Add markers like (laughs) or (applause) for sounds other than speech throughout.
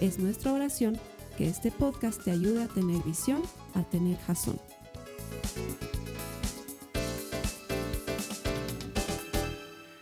Es nuestra oración que este podcast te ayude a tener visión, a tener jazón.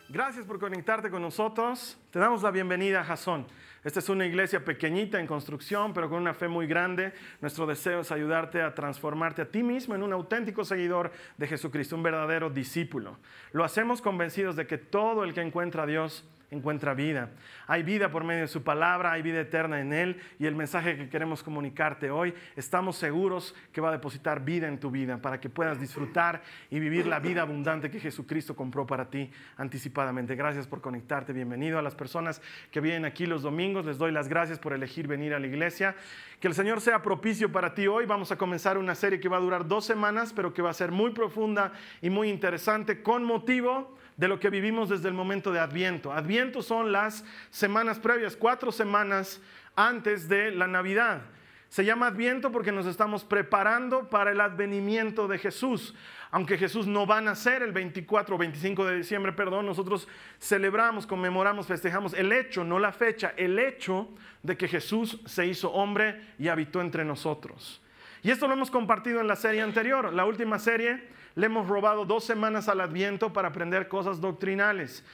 Gracias por conectarte con nosotros. Te damos la bienvenida a Jason. Esta es una iglesia pequeñita en construcción, pero con una fe muy grande. Nuestro deseo es ayudarte a transformarte a ti mismo en un auténtico seguidor de Jesucristo, un verdadero discípulo. Lo hacemos convencidos de que todo el que encuentra a Dios encuentra vida. Hay vida por medio de su palabra, hay vida eterna en Él y el mensaje que queremos comunicarte hoy, estamos seguros que va a depositar vida en tu vida para que puedas disfrutar y vivir la vida abundante que Jesucristo compró para ti anticipadamente. Gracias por conectarte, bienvenido a las personas que vienen aquí los domingos, les doy las gracias por elegir venir a la iglesia. Que el Señor sea propicio para ti hoy. Vamos a comenzar una serie que va a durar dos semanas, pero que va a ser muy profunda y muy interesante con motivo de lo que vivimos desde el momento de Adviento. Adviento son las semanas previas, cuatro semanas antes de la Navidad. Se llama Adviento porque nos estamos preparando para el advenimiento de Jesús. Aunque Jesús no va a nacer el 24 o 25 de diciembre, perdón, nosotros celebramos, conmemoramos, festejamos el hecho, no la fecha, el hecho de que Jesús se hizo hombre y habitó entre nosotros. Y esto lo hemos compartido en la serie anterior, la última serie le hemos robado dos semanas al Adviento para aprender cosas doctrinales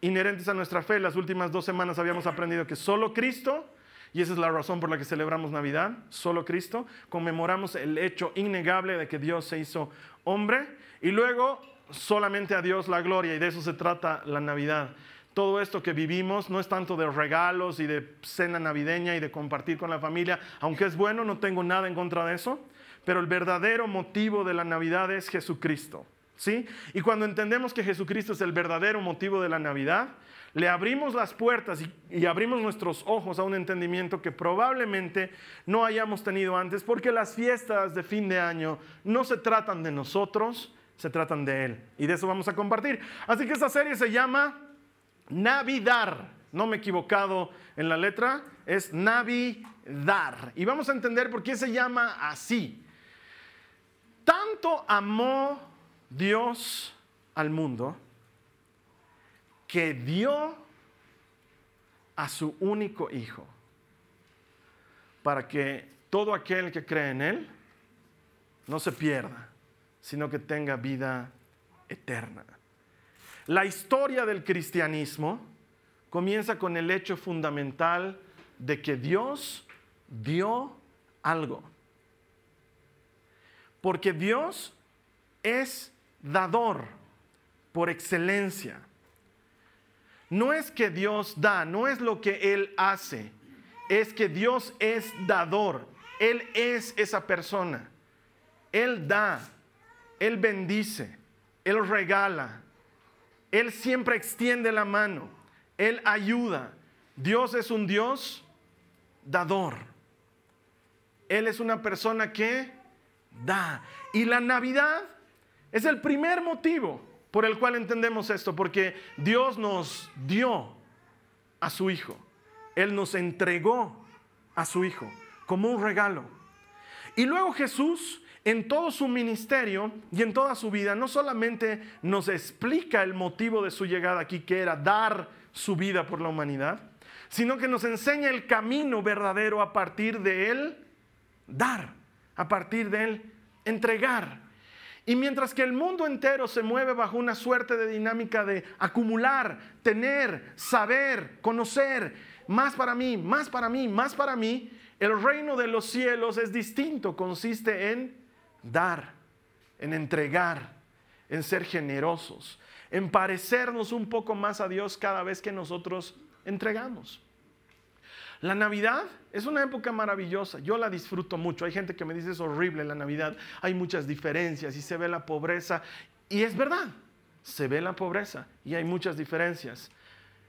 inherentes a nuestra fe. Las últimas dos semanas habíamos aprendido que solo Cristo, y esa es la razón por la que celebramos Navidad, solo Cristo, conmemoramos el hecho innegable de que Dios se hizo hombre y luego solamente a Dios la gloria y de eso se trata la Navidad. Todo esto que vivimos no es tanto de regalos y de cena navideña y de compartir con la familia, aunque es bueno, no tengo nada en contra de eso, pero el verdadero motivo de la Navidad es Jesucristo. ¿sí? Y cuando entendemos que Jesucristo es el verdadero motivo de la Navidad, le abrimos las puertas y, y, abrimos nuestros ojos a un entendimiento que probablemente no hayamos tenido antes, porque las fiestas de fin de año no se tratan de nosotros, se tratan de Él. Y de eso vamos a compartir. Así que esta serie se llama Navidad. No me he equivocado en la letra, es Navidad. Y vamos a entender por qué se llama así. Tanto amó Dios al mundo que dio a su único hijo para que todo aquel que cree en Él no se pierda, sino que tenga vida eterna. La historia del cristianismo comienza con el hecho fundamental de que Dios dio algo. Porque Dios es dador por excelencia. No es que Dios da, no es lo que Él hace, es que Dios es dador. Él es esa persona. Él da, Él bendice, Él regala, Él siempre extiende la mano, Él ayuda. Dios es un Dios dador. Él es una persona que da. Y la Navidad es el primer motivo por el cual entendemos esto, porque Dios nos dio a su Hijo. Él nos entregó a su Hijo como un regalo. Y luego Jesús, en todo su ministerio y en toda su vida, no solamente nos explica el motivo de su llegada aquí, que era dar su vida por la humanidad, sino que nos enseña el camino verdadero a partir de él dar a partir de él entregar. Y mientras que el mundo entero se mueve bajo una suerte de dinámica de acumular, tener, saber, conocer, más para mí, más para mí, más para mí, el reino de los cielos es distinto, consiste en dar, en entregar, en ser generosos, en parecernos un poco más a Dios cada vez que nosotros entregamos. La Navidad es una época maravillosa, yo la disfruto mucho. Hay gente que me dice es horrible la Navidad, hay muchas diferencias y se ve la pobreza. Y es verdad, se ve la pobreza y hay muchas diferencias.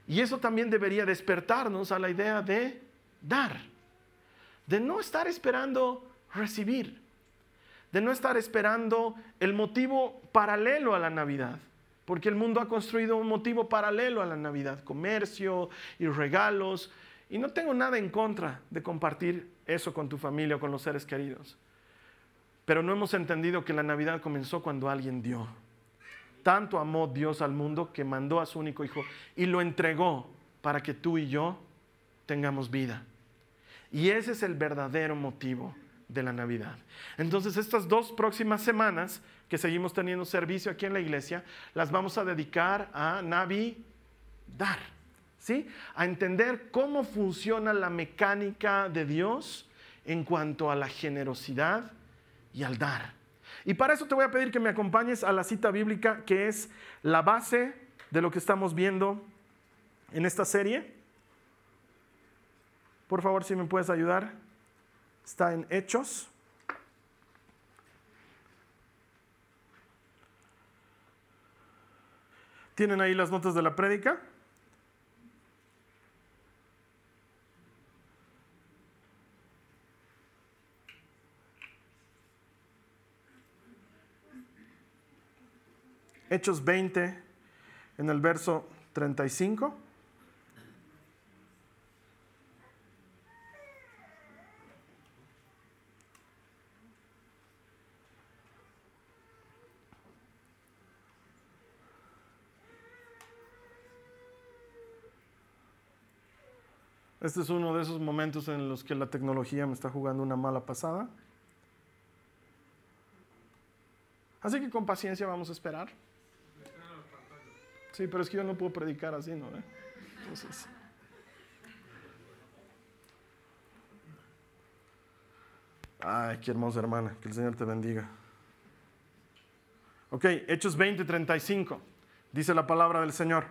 Y eso también debería despertarnos a la idea de dar. de no estar esperando recibir, de no estar esperando el motivo paralelo a la Navidad, porque el mundo ha construido un motivo paralelo a la Navidad, comercio y regalos, y no tengo nada en contra de compartir eso con tu familia o con los seres queridos. Pero no hemos entendido que la Navidad comenzó cuando alguien dio. Tanto amó Dios al mundo que mandó a su único hijo y lo entregó para que tú y yo tengamos vida. Y ese es el verdadero motivo de la Navidad. Entonces estas dos próximas semanas que seguimos teniendo servicio aquí en la iglesia, las vamos a dedicar a Navidad. ¿Sí? A entender cómo funciona la mecánica de Dios en cuanto a la generosidad y al dar. Y para eso te voy a pedir que me acompañes a la cita bíblica que es la base de lo que estamos viendo en esta serie. Por favor, si me puedes ayudar. Está en Hechos. ¿Tienen ahí las notas de la prédica? Hechos 20, en el verso 35. Este es uno de esos momentos en los que la tecnología me está jugando una mala pasada. Así que con paciencia vamos a esperar. Sí, pero es que yo no puedo predicar así, ¿no? Entonces. Ay, qué hermosa hermana, que el Señor te bendiga. Ok, Hechos 20, 35, dice la palabra del Señor.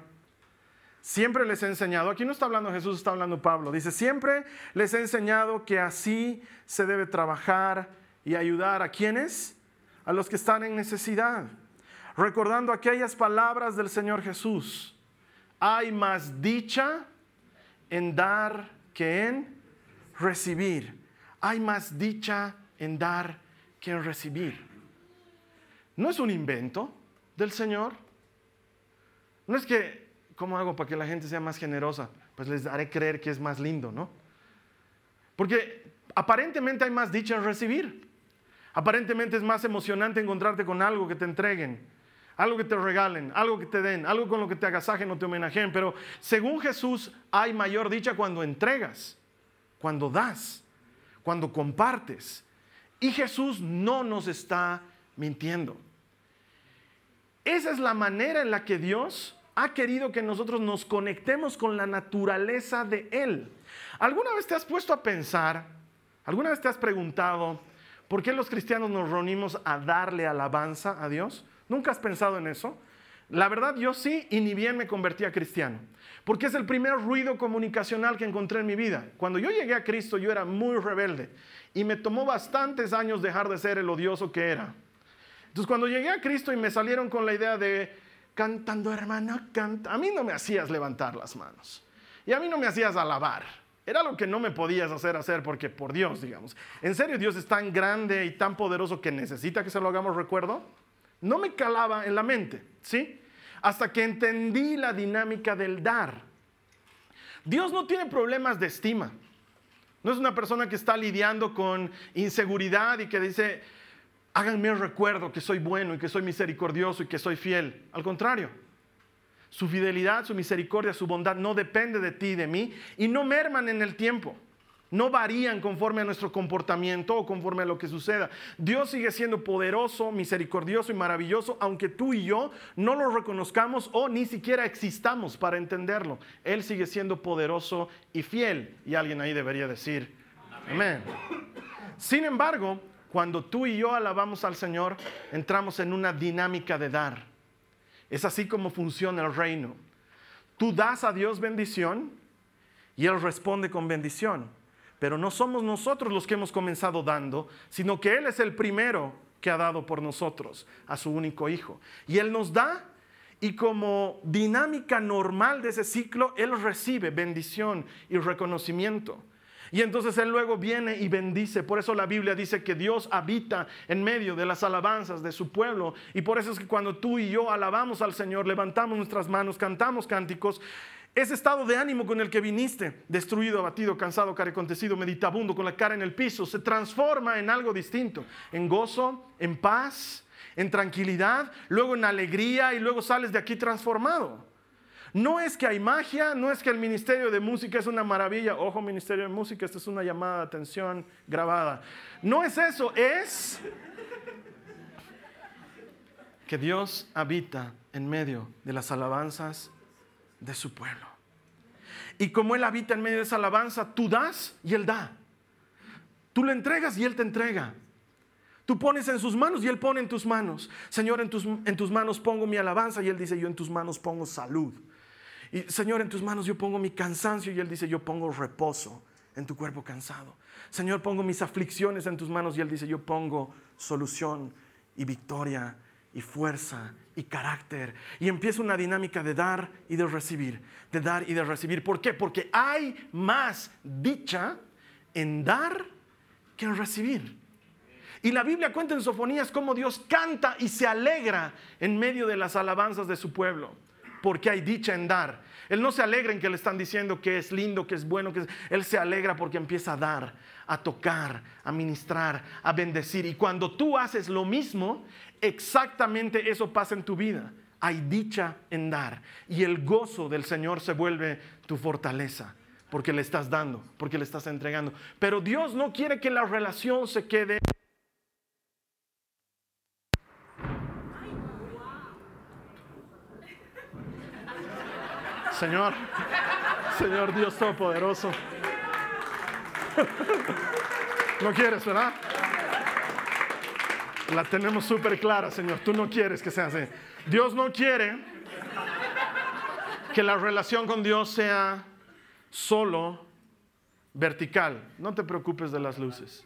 Siempre les he enseñado, aquí no está hablando Jesús, está hablando Pablo, dice, siempre les he enseñado que así se debe trabajar y ayudar a quienes, a los que están en necesidad recordando aquellas palabras del Señor Jesús. Hay más dicha en dar que en recibir. Hay más dicha en dar que en recibir. No es un invento del Señor. No es que, ¿cómo hago para que la gente sea más generosa? Pues les haré creer que es más lindo, ¿no? Porque aparentemente hay más dicha en recibir. Aparentemente es más emocionante encontrarte con algo que te entreguen algo que te regalen, algo que te den, algo con lo que te agasajen o te homenajeen. Pero según Jesús hay mayor dicha cuando entregas, cuando das, cuando compartes. Y Jesús no nos está mintiendo. Esa es la manera en la que Dios ha querido que nosotros nos conectemos con la naturaleza de Él. ¿Alguna vez te has puesto a pensar, alguna vez te has preguntado, ¿por qué los cristianos nos reunimos a darle alabanza a Dios? ¿Nunca has pensado en eso? La verdad yo sí y ni bien me convertí a cristiano, porque es el primer ruido comunicacional que encontré en mi vida. Cuando yo llegué a Cristo yo era muy rebelde y me tomó bastantes años dejar de ser el odioso que era. Entonces cuando llegué a Cristo y me salieron con la idea de cantando hermana, canta, a mí no me hacías levantar las manos y a mí no me hacías alabar. Era lo que no me podías hacer hacer porque por Dios, digamos. En serio, Dios es tan grande y tan poderoso que necesita que se lo hagamos recuerdo. No me calaba en la mente, ¿sí? Hasta que entendí la dinámica del dar. Dios no tiene problemas de estima. No es una persona que está lidiando con inseguridad y que dice, háganme el recuerdo que soy bueno y que soy misericordioso y que soy fiel. Al contrario, su fidelidad, su misericordia, su bondad no depende de ti y de mí y no merman en el tiempo no varían conforme a nuestro comportamiento o conforme a lo que suceda. Dios sigue siendo poderoso, misericordioso y maravilloso, aunque tú y yo no lo reconozcamos o ni siquiera existamos para entenderlo. Él sigue siendo poderoso y fiel. Y alguien ahí debería decir, amén. Sin embargo, cuando tú y yo alabamos al Señor, entramos en una dinámica de dar. Es así como funciona el reino. Tú das a Dios bendición y Él responde con bendición. Pero no somos nosotros los que hemos comenzado dando, sino que Él es el primero que ha dado por nosotros a su único Hijo. Y Él nos da y como dinámica normal de ese ciclo, Él recibe bendición y reconocimiento. Y entonces Él luego viene y bendice. Por eso la Biblia dice que Dios habita en medio de las alabanzas de su pueblo. Y por eso es que cuando tú y yo alabamos al Señor, levantamos nuestras manos, cantamos cánticos, ese estado de ánimo con el que viniste, destruido, abatido, cansado, carecontecido, meditabundo, con la cara en el piso, se transforma en algo distinto, en gozo, en paz, en tranquilidad, luego en alegría y luego sales de aquí transformado. No es que hay magia, no es que el Ministerio de Música es una maravilla. Ojo, Ministerio de Música, esta es una llamada de atención grabada. No es eso, es que Dios habita en medio de las alabanzas de su pueblo. Y como Él habita en medio de esa alabanza, tú das y Él da. Tú le entregas y Él te entrega. Tú pones en sus manos y Él pone en tus manos. Señor, en tus, en tus manos pongo mi alabanza y Él dice, yo en tus manos pongo salud. Y Señor, en tus manos yo pongo mi cansancio y Él dice, yo pongo reposo en tu cuerpo cansado. Señor, pongo mis aflicciones en tus manos y Él dice, yo pongo solución y victoria y fuerza y carácter. Y empieza una dinámica de dar y de recibir, de dar y de recibir. ¿Por qué? Porque hay más dicha en dar que en recibir. Y la Biblia cuenta en Sofonías cómo Dios canta y se alegra en medio de las alabanzas de su pueblo porque hay dicha en dar. Él no se alegra en que le están diciendo que es lindo, que es bueno, que Él se alegra porque empieza a dar, a tocar, a ministrar, a bendecir. Y cuando tú haces lo mismo, exactamente eso pasa en tu vida. Hay dicha en dar. Y el gozo del Señor se vuelve tu fortaleza porque le estás dando, porque le estás entregando. Pero Dios no quiere que la relación se quede Señor, Señor Dios Todopoderoso. No quieres, ¿verdad? La tenemos súper clara, Señor. Tú no quieres que sea así. Dios no quiere que la relación con Dios sea solo vertical. No te preocupes de las luces.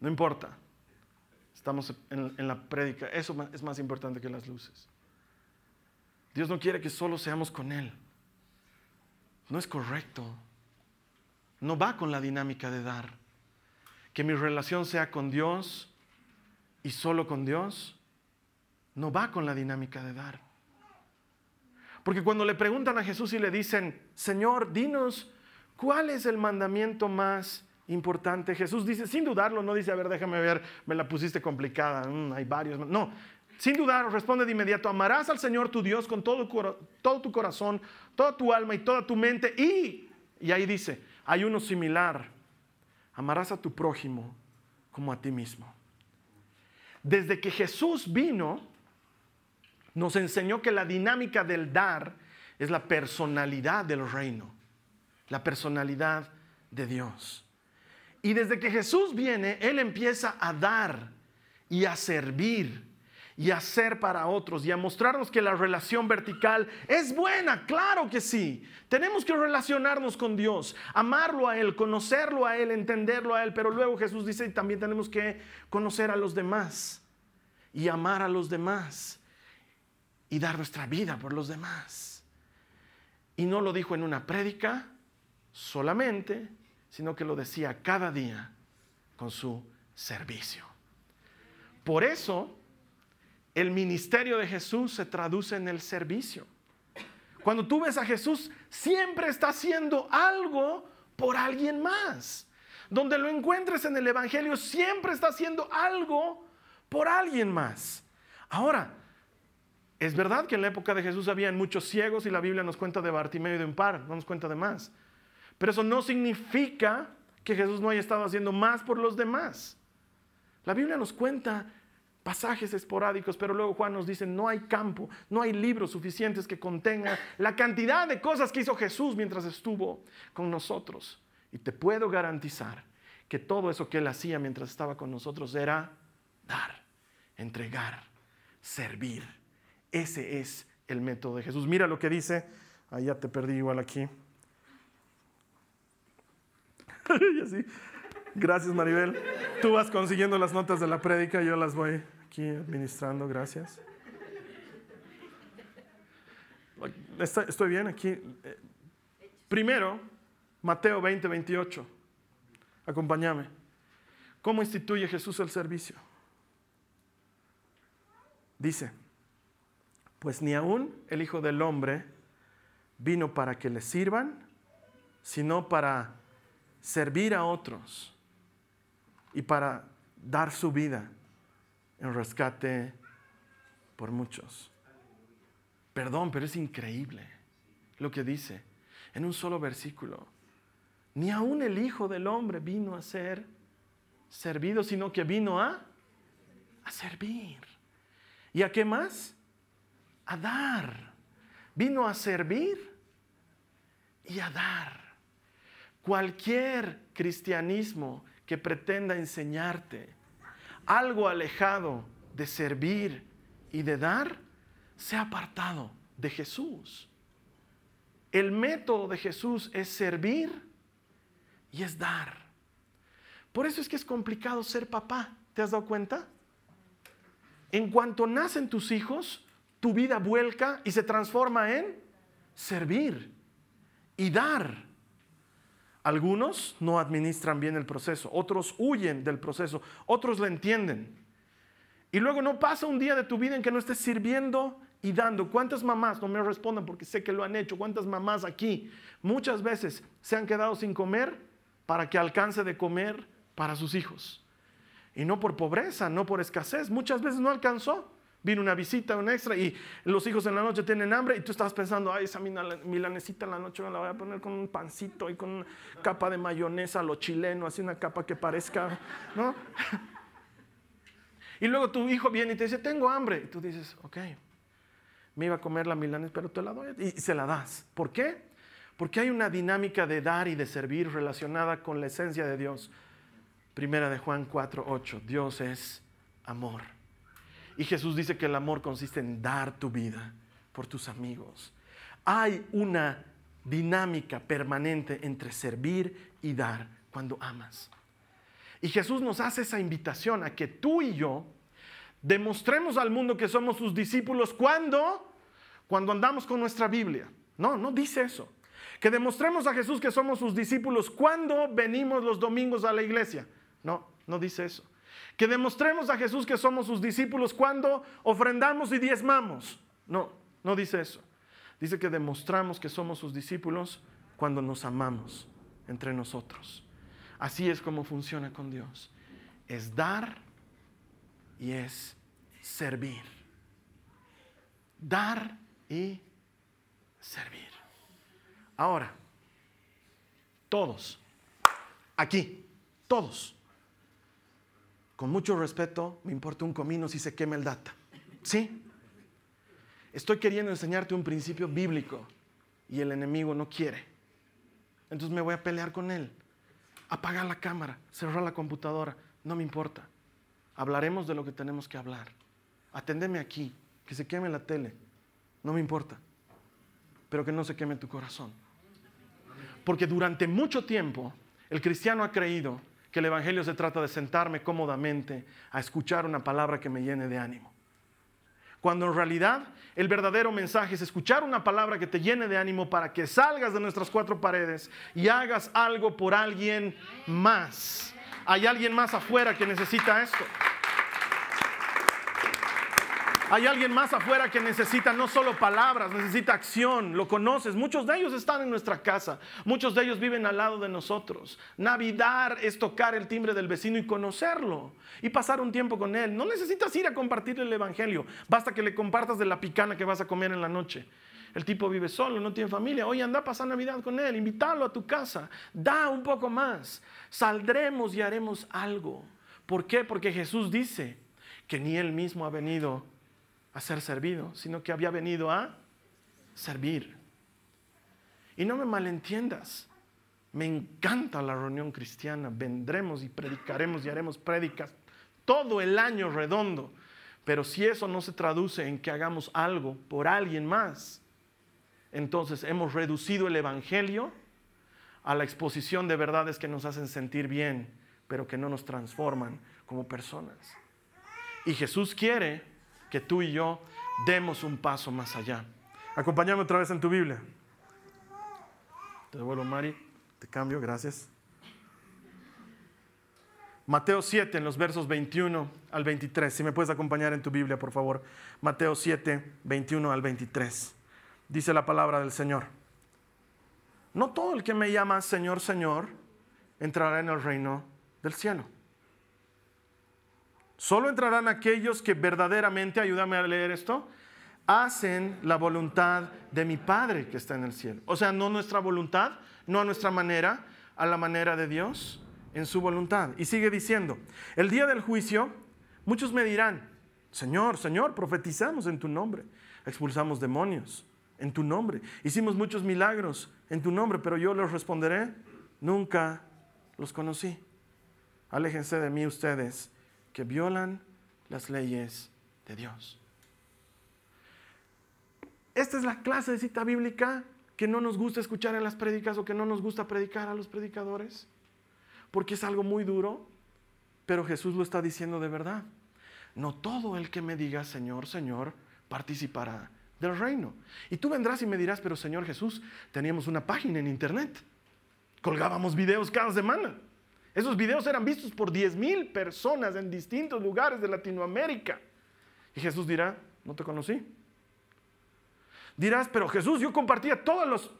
No importa. Estamos en, la prédica. Eso es más importante que las luces. Dios no quiere que solo seamos con Él. No es correcto. No va con la dinámica de dar. Que mi relación sea con Dios y solo con Dios, no va con la dinámica de dar. Porque cuando le preguntan a Jesús y le dicen, Señor, dinos, ¿cuál es el mandamiento más importante? Jesús dice, sin dudarlo, no dice, a ver, déjame ver, me la pusiste complicada, mm, hay varios. No, sin dudar, responde de inmediato, amarás al Señor tu Dios con todo, tu corazón, toda tu alma y toda tu mente. Y, y ahí dice, hay uno similar, amarás a tu prójimo como a ti mismo. Desde que Jesús vino, nos enseñó que la dinámica del dar es la personalidad del reino, la personalidad de Dios. Y desde que Jesús viene, Él empieza a dar y a servir y hacer para otros y a mostrarnos que la relación vertical es buena, claro que sí. Tenemos que relacionarnos con Dios, amarlo a Él, conocerlo a Él, entenderlo a Él, pero luego Jesús dice también tenemos que conocer a los demás y amar a los demás y dar nuestra vida por los demás. Y no lo dijo en una prédica solamente, sino que lo decía cada día con su servicio. Por eso el ministerio de Jesús se traduce en el servicio. Cuando tú ves a Jesús, siempre está haciendo algo por alguien más. Donde lo encuentres en el Evangelio, siempre está haciendo algo por alguien más. Ahora, es verdad que en la época de Jesús había muchos ciegos y la Biblia nos cuenta de Bartimeo y de un par, no nos cuenta de más. Pero eso no significa que Jesús no haya estado haciendo más por los demás. La Biblia nos cuenta pasajes esporádicos, pero luego Juan nos dice, no hay campo, no hay libros suficientes que contengan la cantidad de cosas que hizo Jesús mientras estuvo con nosotros. Y te puedo garantizar que todo eso que él hacía mientras estaba con nosotros era dar, entregar, servir. Ese es el método de Jesús. Mira lo que dice, ahí ya te perdí igual aquí. (laughs) y así. Gracias, Maribel. Tú vas consiguiendo las notas de la prédica, yo las voy aquí administrando, gracias. Estoy bien aquí. Primero, Mateo 20, 28. Acompáñame. ¿Cómo instituye Jesús el servicio? Dice, pues ni aún el Hijo del Hombre vino para que le sirvan, sino para servir a otros y para dar su vida en rescate por muchos. Perdón, pero es increíble lo que dice en un solo versículo. Ni aún el Hijo del Hombre vino a ser servido, sino que vino a, a servir. ¿Y a qué más? A dar. Vino a servir y a dar. Cualquier cristianismo que pretenda enseñarte algo alejado de servir y de dar, se ha apartado de Jesús. El método de Jesús es servir y es dar. Por eso es que es complicado ser papá. ¿Te has dado cuenta? En cuanto nacen tus hijos, tu vida vuelca y se transforma en servir y dar. Algunos no administran bien el proceso, otros huyen del proceso, otros lo entienden. Y luego no pasa un día de tu vida en que no estés sirviendo y dando. ¿Cuántas mamás, no me respondan porque sé que lo han hecho, cuántas mamás aquí muchas veces se han quedado sin comer para que alcance de comer para sus hijos? Y no por pobreza, no por escasez, muchas veces no alcanzó. Vino una visita, un extra, y los hijos en la noche tienen hambre, y tú estás pensando, ay, esa milanesita en la noche me la voy a poner con un pancito y con una capa de mayonesa, lo chileno, así una capa que parezca, ¿no? (laughs) Y luego tu hijo viene y te dice, tengo hambre. Y tú dices, ok, me iba a comer la milanesa, pero te la doy. Y se la das. ¿Por qué? Porque hay una dinámica de dar y de servir relacionada con la esencia de Dios. Primera de Juan 4, 8. Dios es amor. Y Jesús dice que el amor consiste en dar tu vida por tus amigos. Hay una dinámica permanente entre servir y dar cuando amas. Y Jesús nos hace esa invitación a que tú y yo demostremos al mundo que somos sus discípulos cuando cuando andamos con nuestra Biblia. No, no dice eso. Que demostremos a Jesús que somos sus discípulos cuando venimos los domingos a la iglesia. No, no dice eso. Que demostremos a Jesús que somos sus discípulos cuando ofrendamos y diezmamos. No, no dice eso. Dice que demostramos que somos sus discípulos cuando nos amamos entre nosotros. Así es como funciona con Dios. Es dar y es servir. Dar y servir. Ahora, todos, aquí, todos, con mucho respeto, me importa un comino si se quema el data. ¿Sí? Estoy queriendo enseñarte un principio bíblico y el enemigo no quiere. Entonces me voy a pelear con él. Apagar la cámara, cerrar la computadora, no me importa. Hablaremos de lo que tenemos que hablar. Atendeme aquí, que se queme la tele, no me importa. Pero que no se queme tu corazón. Porque durante mucho tiempo el cristiano ha creído que el Evangelio se trata de sentarme cómodamente a escuchar una palabra que me llene de ánimo. Cuando en realidad el verdadero mensaje es escuchar una palabra que te llene de ánimo para que salgas de nuestras cuatro paredes y hagas algo por alguien más. Hay alguien más afuera que necesita esto. Hay alguien más afuera que necesita no solo palabras, necesita acción, lo conoces. Muchos de ellos están en nuestra casa, muchos de ellos viven al lado de nosotros. Navidad es tocar el timbre del vecino y conocerlo y pasar un tiempo con él. No necesitas ir a compartirle el Evangelio, basta que le compartas de la picana que vas a comer en la noche. El tipo vive solo, no tiene familia. Oye, anda a pasar Navidad con él, invítalo a tu casa, da un poco más. Saldremos y haremos algo. ¿Por qué? Porque Jesús dice que ni él mismo ha venido a ser servido, sino que había venido a servir. Y no me malentiendas, me encanta la reunión cristiana, vendremos y predicaremos y haremos prédicas todo el año redondo, pero si eso no se traduce en que hagamos algo por alguien más, entonces hemos reducido el Evangelio a la exposición de verdades que nos hacen sentir bien, pero que no nos transforman como personas. Y Jesús quiere que tú y yo demos un paso más allá. Acompáñame otra vez en tu Biblia. Te devuelvo, Mari. Te cambio, gracias. Mateo 7, en los versos 21 al 23. Si me puedes acompañar en tu Biblia, por favor. Mateo 7, 21 al 23. Dice la palabra del Señor. No todo el que me llama Señor, Señor, entrará en el reino del cielo. Solo entrarán aquellos que verdaderamente, ayúdame a leer esto, hacen la voluntad de mi Padre que está en el cielo. O sea, no nuestra voluntad, no a nuestra manera, a la manera de Dios en su voluntad. Y sigue diciendo, el día del juicio, muchos me dirán, Señor, Señor, profetizamos en tu nombre, expulsamos demonios en tu nombre, hicimos muchos milagros en tu nombre, pero yo les responderé, nunca los conocí. Aléjense de mí ustedes que violan las leyes de Dios. Esta es la clase de cita bíblica que no nos gusta escuchar en las prédicas o que no nos gusta predicar a los predicadores porque es algo muy duro, pero Jesús lo está diciendo de verdad. No todo el que me diga Señor, Señor, participará del reino. Y tú vendrás y me dirás, pero Señor Jesús, teníamos una página en internet, colgábamos videos cada semana. Esos videos eran vistos por 10 mil personas en distintos lugares de Latinoamérica. Y Jesús dirá, no te conocí. Dirás, pero Jesús, yo compartía todos los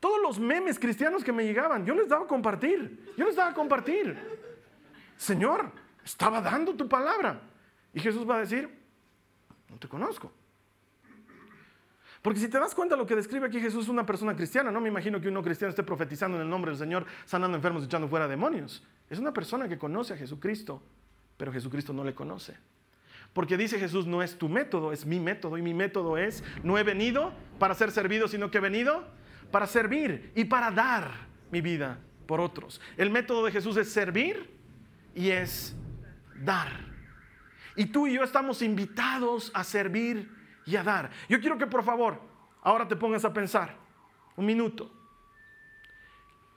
todos los memes cristianos que me llegaban, yo les daba a compartir. Yo les daba a compartir. Señor, estaba dando tu palabra. Y Jesús va a decir, no te conozco. Porque si te das cuenta lo que describe aquí Jesús es una persona cristiana, no me imagino que uno cristiano esté profetizando en el nombre del Señor, sanando enfermos, echando fuera demonios. Es una persona que conoce a Jesucristo, pero Jesucristo no le conoce. Porque dice Jesús, no es tu método, es mi método. Y mi método es, no he venido para ser servido, sino que he venido para servir y para dar mi vida por otros. El método de Jesús es servir y es dar. Y tú y yo estamos invitados a servir y a dar. Yo quiero que por favor ahora te pongas a pensar un minuto.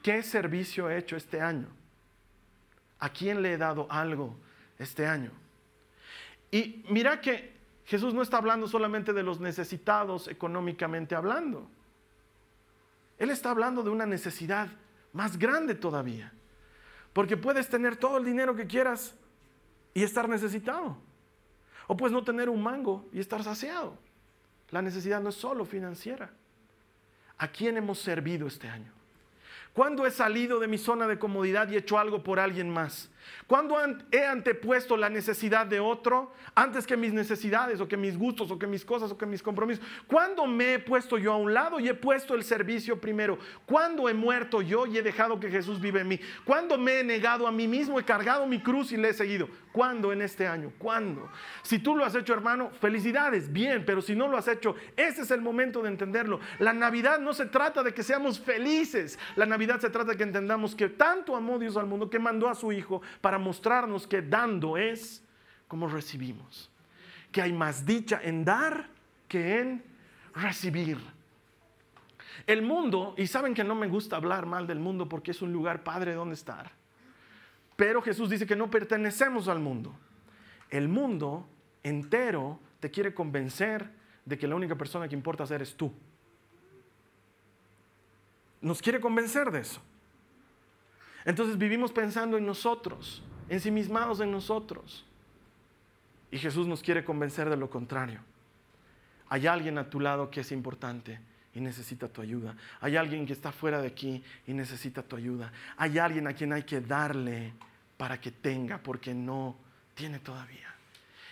¿Qué servicio he hecho este año? ¿A quién le he dado algo este año? Y mira que Jesús no está hablando solamente de los necesitados económicamente hablando. Él está hablando de una necesidad más grande todavía. Porque puedes tener todo el dinero que quieras y estar necesitado. O puedes no tener un mango y estar saciado. La necesidad no es solo financiera. ¿A quién hemos servido este año? ¿Cuándo he salido de mi zona de comodidad y hecho algo por alguien más? ¿Cuándo he antepuesto la necesidad de otro antes que mis necesidades o que mis gustos o que mis cosas o que mis compromisos? ¿Cuándo me he puesto yo a un lado y he puesto el servicio primero? ¿Cuándo he muerto yo y he dejado que Jesús vive en mí? ¿Cuándo me he negado a mí mismo, he cargado mi cruz y le he seguido? ¿Cuándo en este año? ¿Cuándo? Si tú lo has hecho, hermano, felicidades, bien, pero si no lo has hecho, ese es el momento de entenderlo. La Navidad no se trata de que seamos felices. La Navidad se trata de que entendamos que tanto amó Dios al mundo que mandó a su Hijo para mostrarnos que dando es como recibimos. Que hay más dicha en dar que en recibir. El mundo, y saben que no me gusta hablar mal del mundo porque es un lugar padre donde estar. Pero Jesús dice que no pertenecemos al mundo. El mundo entero te quiere convencer de que la única persona que importa ser es tú. Nos quiere convencer de eso. Entonces vivimos pensando en nosotros, ensimismados en nosotros. Y Jesús nos quiere convencer de lo contrario. Hay alguien a tu lado que es importante y necesita tu ayuda. Hay alguien que está fuera de aquí y necesita tu ayuda. Hay alguien a quien hay que darle para que tenga, porque no tiene todavía.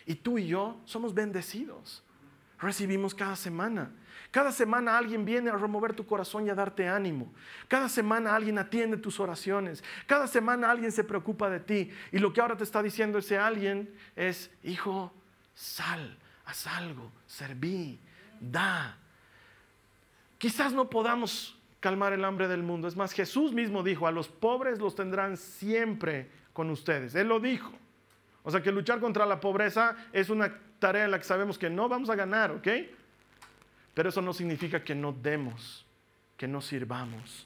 Y tú y yo somos bendecidos. Recibimos cada semana. Cada semana alguien viene a remover tu corazón y a darte ánimo. Cada semana alguien atiende tus oraciones. Cada semana alguien se preocupa de ti. Y lo que ahora te está diciendo ese alguien es, hijo, sal, haz algo, serví, da. Quizás no podamos calmar el hambre del mundo. Es más, Jesús mismo dijo, a los pobres los tendrán siempre con ustedes. Él lo dijo. O sea que luchar contra la pobreza es una tarea en la que sabemos que no vamos a ganar, ¿ok? Pero eso no significa que no demos, que no sirvamos,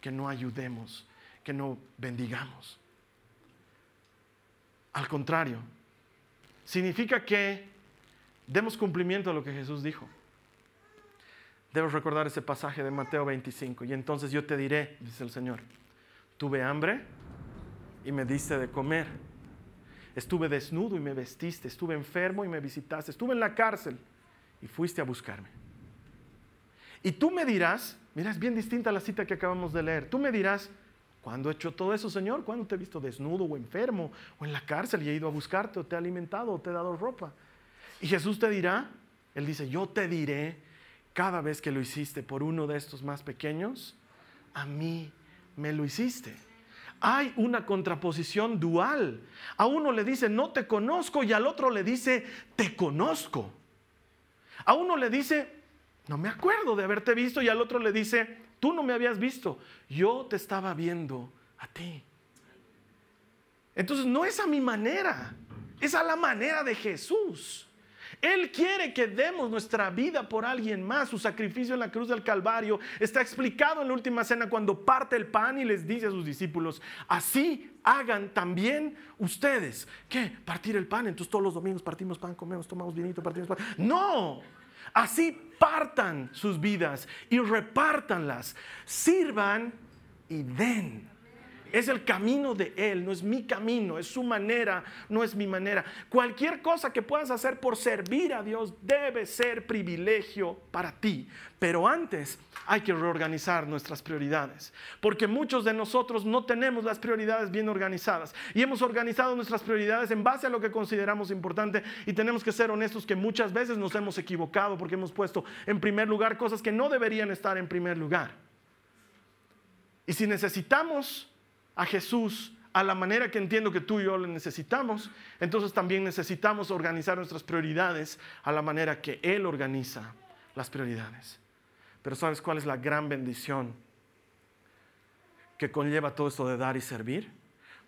que no ayudemos, que no bendigamos. Al contrario, significa que demos cumplimiento a lo que Jesús dijo. Debes recordar ese pasaje de Mateo 25. Y entonces yo te diré, dice el Señor, tuve hambre y me diste de comer. Estuve desnudo y me vestiste, estuve enfermo y me visitaste, estuve en la cárcel y fuiste a buscarme. Y tú me dirás, mira, es bien distinta la cita que acabamos de leer, tú me dirás, ¿cuándo he hecho todo eso, Señor? ¿Cuándo te he visto desnudo o enfermo o en la cárcel y he ido a buscarte o te he alimentado o te he dado ropa? Y Jesús te dirá, Él dice, yo te diré cada vez que lo hiciste por uno de estos más pequeños, a mí me lo hiciste. Hay una contraposición dual. A uno le dice, no te conozco, y al otro le dice, te conozco. A uno le dice, no me acuerdo de haberte visto, y al otro le dice, tú no me habías visto, yo te estaba viendo a ti. Entonces no es a mi manera, es a la manera de Jesús. Él quiere que demos nuestra vida por alguien más. Su sacrificio en la cruz del Calvario está explicado en la última cena cuando parte el pan y les dice a sus discípulos, así hagan también ustedes. ¿Qué? Partir el pan. Entonces todos los domingos partimos pan, comemos, tomamos vinito, partimos pan. No. Así partan sus vidas y repártanlas. Sirvan y den. Es el camino de Él, no es mi camino, es su manera, no es mi manera. Cualquier cosa que puedas hacer por servir a Dios debe ser privilegio para ti. Pero antes hay que reorganizar nuestras prioridades, porque muchos de nosotros no tenemos las prioridades bien organizadas y hemos organizado nuestras prioridades en base a lo que consideramos importante y tenemos que ser honestos que muchas veces nos hemos equivocado porque hemos puesto en primer lugar cosas que no deberían estar en primer lugar. Y si necesitamos a Jesús a la manera que entiendo que tú y yo le necesitamos, entonces también necesitamos organizar nuestras prioridades a la manera que Él organiza las prioridades. Pero ¿sabes cuál es la gran bendición que conlleva todo esto de dar y servir?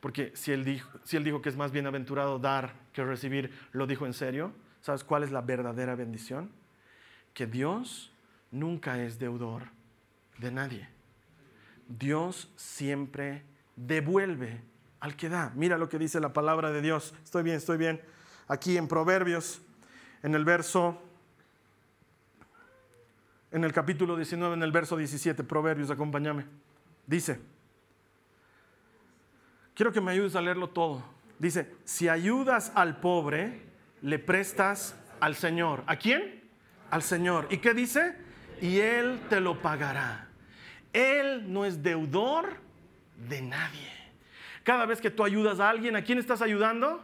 Porque si él, dijo, si él dijo que es más bienaventurado dar que recibir, lo dijo en serio. ¿Sabes cuál es la verdadera bendición? Que Dios nunca es deudor de nadie. Dios siempre devuelve al que da. Mira lo que dice la palabra de Dios. Estoy bien, estoy bien. Aquí en Proverbios, en el verso, en el capítulo 19, en el verso 17, Proverbios, acompáñame. Dice, quiero que me ayudes a leerlo todo. Dice, si ayudas al pobre, le prestas al Señor. ¿A quién? Al Señor. ¿Y qué dice? Y Él te lo pagará. Él no es deudor de nadie. Cada vez que tú ayudas a alguien, ¿a quién estás ayudando?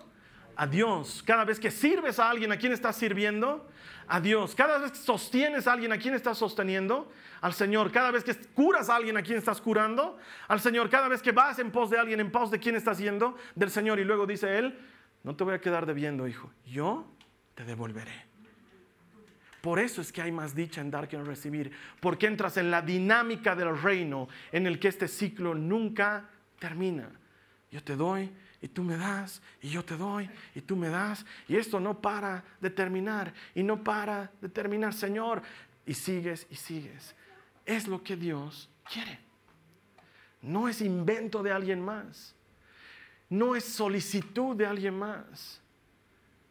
A Dios. Cada vez que sirves a alguien, ¿a quién estás sirviendo? A Dios. Cada vez que sostienes a alguien, ¿a quién estás sosteniendo? Al Señor. Cada vez que curas a alguien, ¿a quién estás curando? Al Señor. Cada vez que vas en pos de alguien, ¿en pos de quién estás yendo? Del Señor. Y luego dice Él, no te voy a quedar debiendo, hijo. Yo te devolveré. Por eso es que hay más dicha en dar que en recibir, porque entras en la dinámica del reino en el que este ciclo nunca termina. Yo te doy y tú me das, y yo te doy y tú me das, y esto no para de terminar, y no para de terminar, Señor, y sigues y sigues. Es lo que Dios quiere. No es invento de alguien más, no es solicitud de alguien más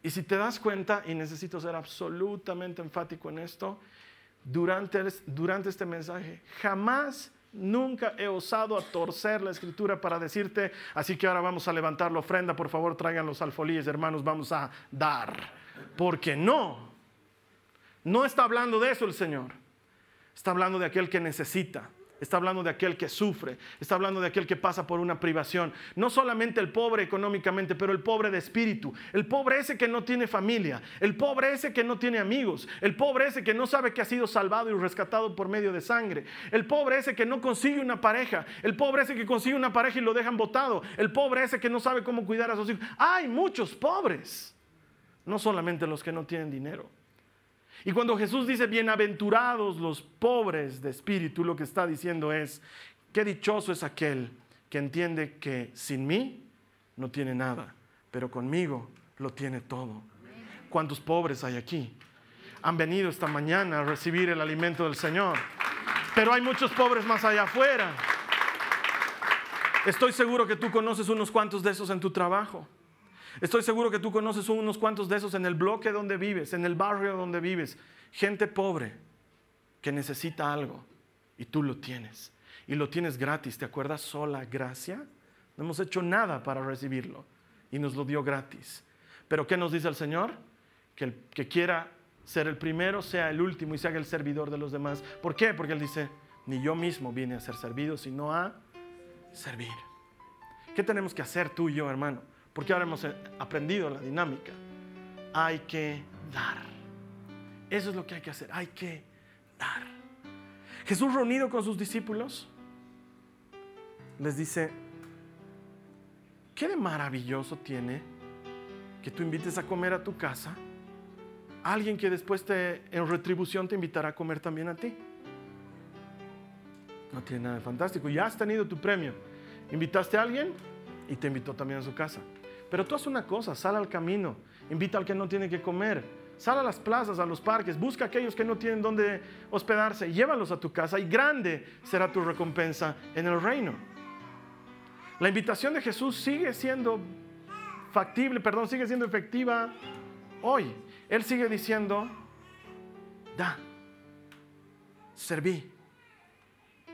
y si te das cuenta, y necesito ser absolutamente enfático en esto, durante, durante este mensaje, jamás, nunca he osado a torcer la escritura para decirte, así que ahora vamos a levantar la ofrenda, por favor traigan los alfolíes, hermanos, vamos a dar. Porque no, no está hablando de eso el Señor, está hablando de aquel que necesita está hablando de aquel que sufre, está hablando de aquel que pasa por una privación. No solamente el pobre económicamente, pero el pobre de espíritu, el pobre ese que no tiene familia, el pobre ese que no tiene amigos, el pobre ese que no sabe que ha sido salvado y rescatado por medio de sangre, el pobre ese que no consigue una pareja, el pobre ese que consigue una pareja y lo dejan botado, el pobre ese que no sabe cómo cuidar a sus hijos. Hay muchos pobres, no solamente los que no tienen dinero. Y cuando Jesús dice, bienaventurados los pobres de espíritu, lo que está diciendo es, qué dichoso es aquel que entiende que sin mí no tiene nada, pero conmigo lo tiene todo. ¿Cuántos pobres hay aquí? Han venido esta mañana a recibir el alimento del Señor, pero hay muchos pobres más allá afuera. Estoy seguro que tú conoces unos cuantos de esos en tu trabajo. Estoy seguro que tú conoces unos cuantos de esos en el bloque donde vives, en el barrio donde vives. Gente pobre que necesita algo y tú lo tienes. y lo tienes gratis. ¿Te acuerdas? Sola gracia. No hemos hecho nada para recibirlo y nos lo dio gratis. Pero ¿qué nos dice el Señor? Que el que quiera ser el primero sea el último y se haga el servidor de los demás. ¿Por qué? Porque Él dice, ni yo mismo vine a ser servido, sino a servir. ¿Qué tenemos que hacer tú y yo, hermano? Porque ahora hemos aprendido la dinámica. Hay que dar. Eso es lo que hay que hacer. Hay que dar. Jesús reunido con sus discípulos les dice, ¿qué de maravilloso tiene que tú invites a comer a tu casa a alguien que después te, en retribución te invitará a comer también a ti? No tiene nada de fantástico. Ya has tenido tu premio. Invitaste a alguien y te invitó también a su casa. Pero tú haz una cosa, sal al camino, invita al que no tiene que comer, sal a las plazas, a los parques, busca a aquellos que no tienen dónde hospedarse, llévalos a tu casa y grande será tu recompensa en el reino. La invitación de Jesús sigue siendo factible, perdón, sigue siendo efectiva hoy. Él sigue diciendo, da, serví,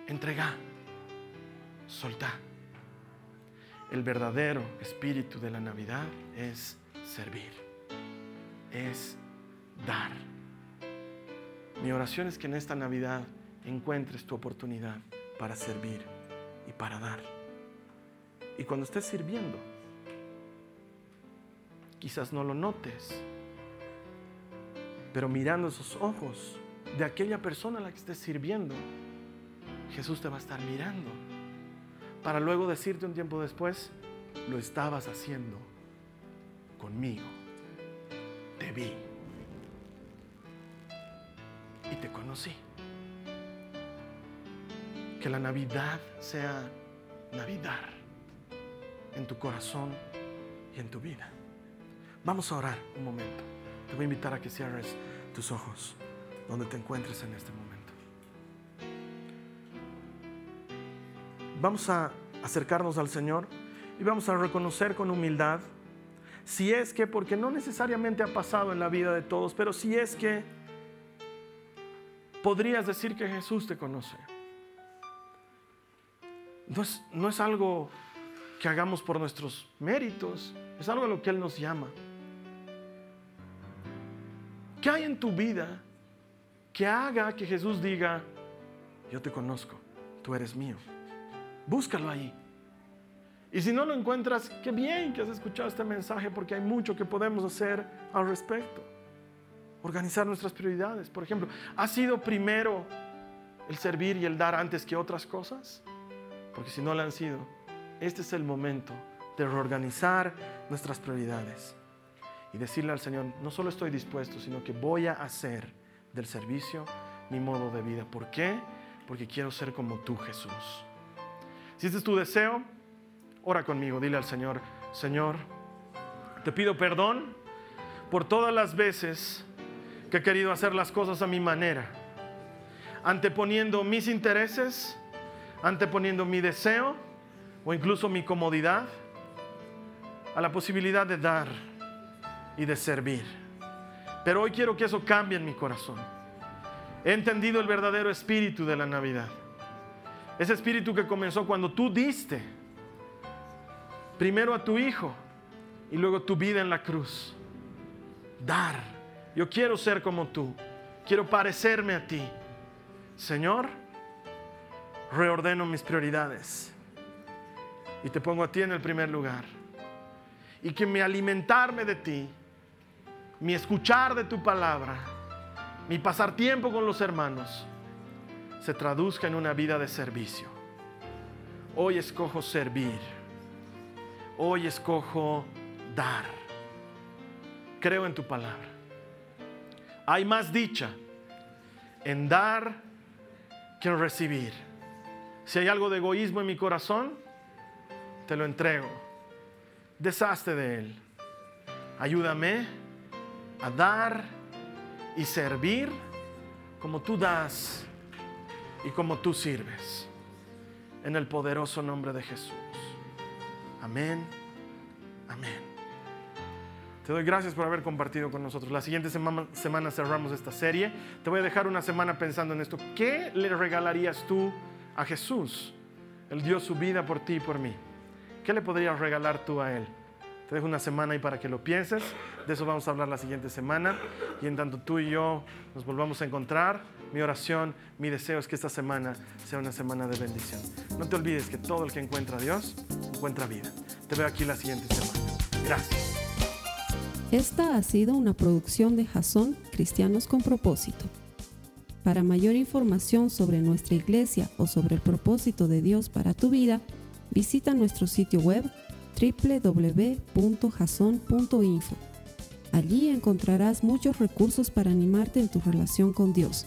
entrega, soltá. El verdadero espíritu de la Navidad es servir, es dar. Mi oración es que en esta Navidad encuentres tu oportunidad para servir y para dar. Y cuando estés sirviendo, quizás no lo notes, pero mirando esos ojos de aquella persona a la que estés sirviendo, Jesús te va a estar mirando para luego decirte un tiempo después, lo estabas haciendo conmigo. Te vi y te conocí. Que la Navidad sea Navidad en tu corazón y en tu vida. Vamos a orar un momento. Te voy a invitar a que cierres tus ojos donde te encuentres en este momento. Vamos a acercarnos al Señor y vamos a reconocer con humildad si es que, porque no necesariamente ha pasado en la vida de todos, pero si es que podrías decir que Jesús te conoce. No es, algo que hagamos por nuestros méritos, es algo a lo que Él nos llama. ¿Qué hay en tu vida que haga que Jesús diga, yo te conozco, tú eres mío? Búscalo ahí. Y si no lo encuentras, qué bien que has escuchado este mensaje porque hay mucho que podemos hacer al respecto. Organizar nuestras prioridades. Por ejemplo, ¿ha sido primero el servir y el dar antes que otras cosas? Porque si no lo han sido, este es el momento de reorganizar nuestras prioridades y decirle al Señor, no solo estoy dispuesto, sino que voy a hacer del servicio mi modo de vida. ¿Por qué? Porque quiero ser como tú, Jesús. Si este es tu deseo, ora conmigo, dile al Señor, Señor, te pido perdón por todas las veces que he querido hacer las cosas a mi manera, anteponiendo mis intereses, anteponiendo mi deseo o incluso mi comodidad a la posibilidad de dar y de servir. Pero hoy quiero que eso cambie en mi corazón. He entendido el verdadero espíritu de la Navidad. Ese espíritu que comenzó cuando tú diste primero a tu hijo y luego tu vida en la cruz. Dar. Yo quiero ser como tú. Quiero parecerme a ti. Señor, reordeno mis prioridades y te pongo a ti en el primer lugar. Y que mi alimentarme de ti, mi escuchar de tu palabra, mi pasar tiempo con los hermanos, se traduzca en una vida de servicio. Hoy escojo servir. Hoy escojo dar. Creo en tu palabra. Hay más dicha en dar que en recibir. Si hay algo de egoísmo en mi corazón, te lo entrego. Deshazte de él. Ayúdame a dar y servir como tú das y como tú sirves. En el poderoso nombre de Jesús. Amén. Amén. Te doy gracias por haber compartido con nosotros. La siguiente semana, semana, cerramos esta serie. Te voy a dejar una semana pensando en esto. ¿Qué le regalarías tú a Jesús. Él dio su vida por ti y por mí. ¿Qué le podrías regalar tú a Él? Te dejo una semana ahí para que lo pienses. De eso vamos a hablar la siguiente semana. Y en tanto tú y yo nos volvamos a encontrar, mi oración, mi deseo es que esta semana sea una semana de bendición. No te olvides que todo el que encuentra a Dios encuentra vida. Te veo aquí la siguiente semana. Gracias. Esta ha sido una producción de Jason Cristianos con Propósito. Para mayor información sobre nuestra iglesia o sobre el propósito de Dios para tu vida, visita nuestro sitio web www.jason.info. Allí encontrarás muchos recursos para animarte en tu relación con Dios,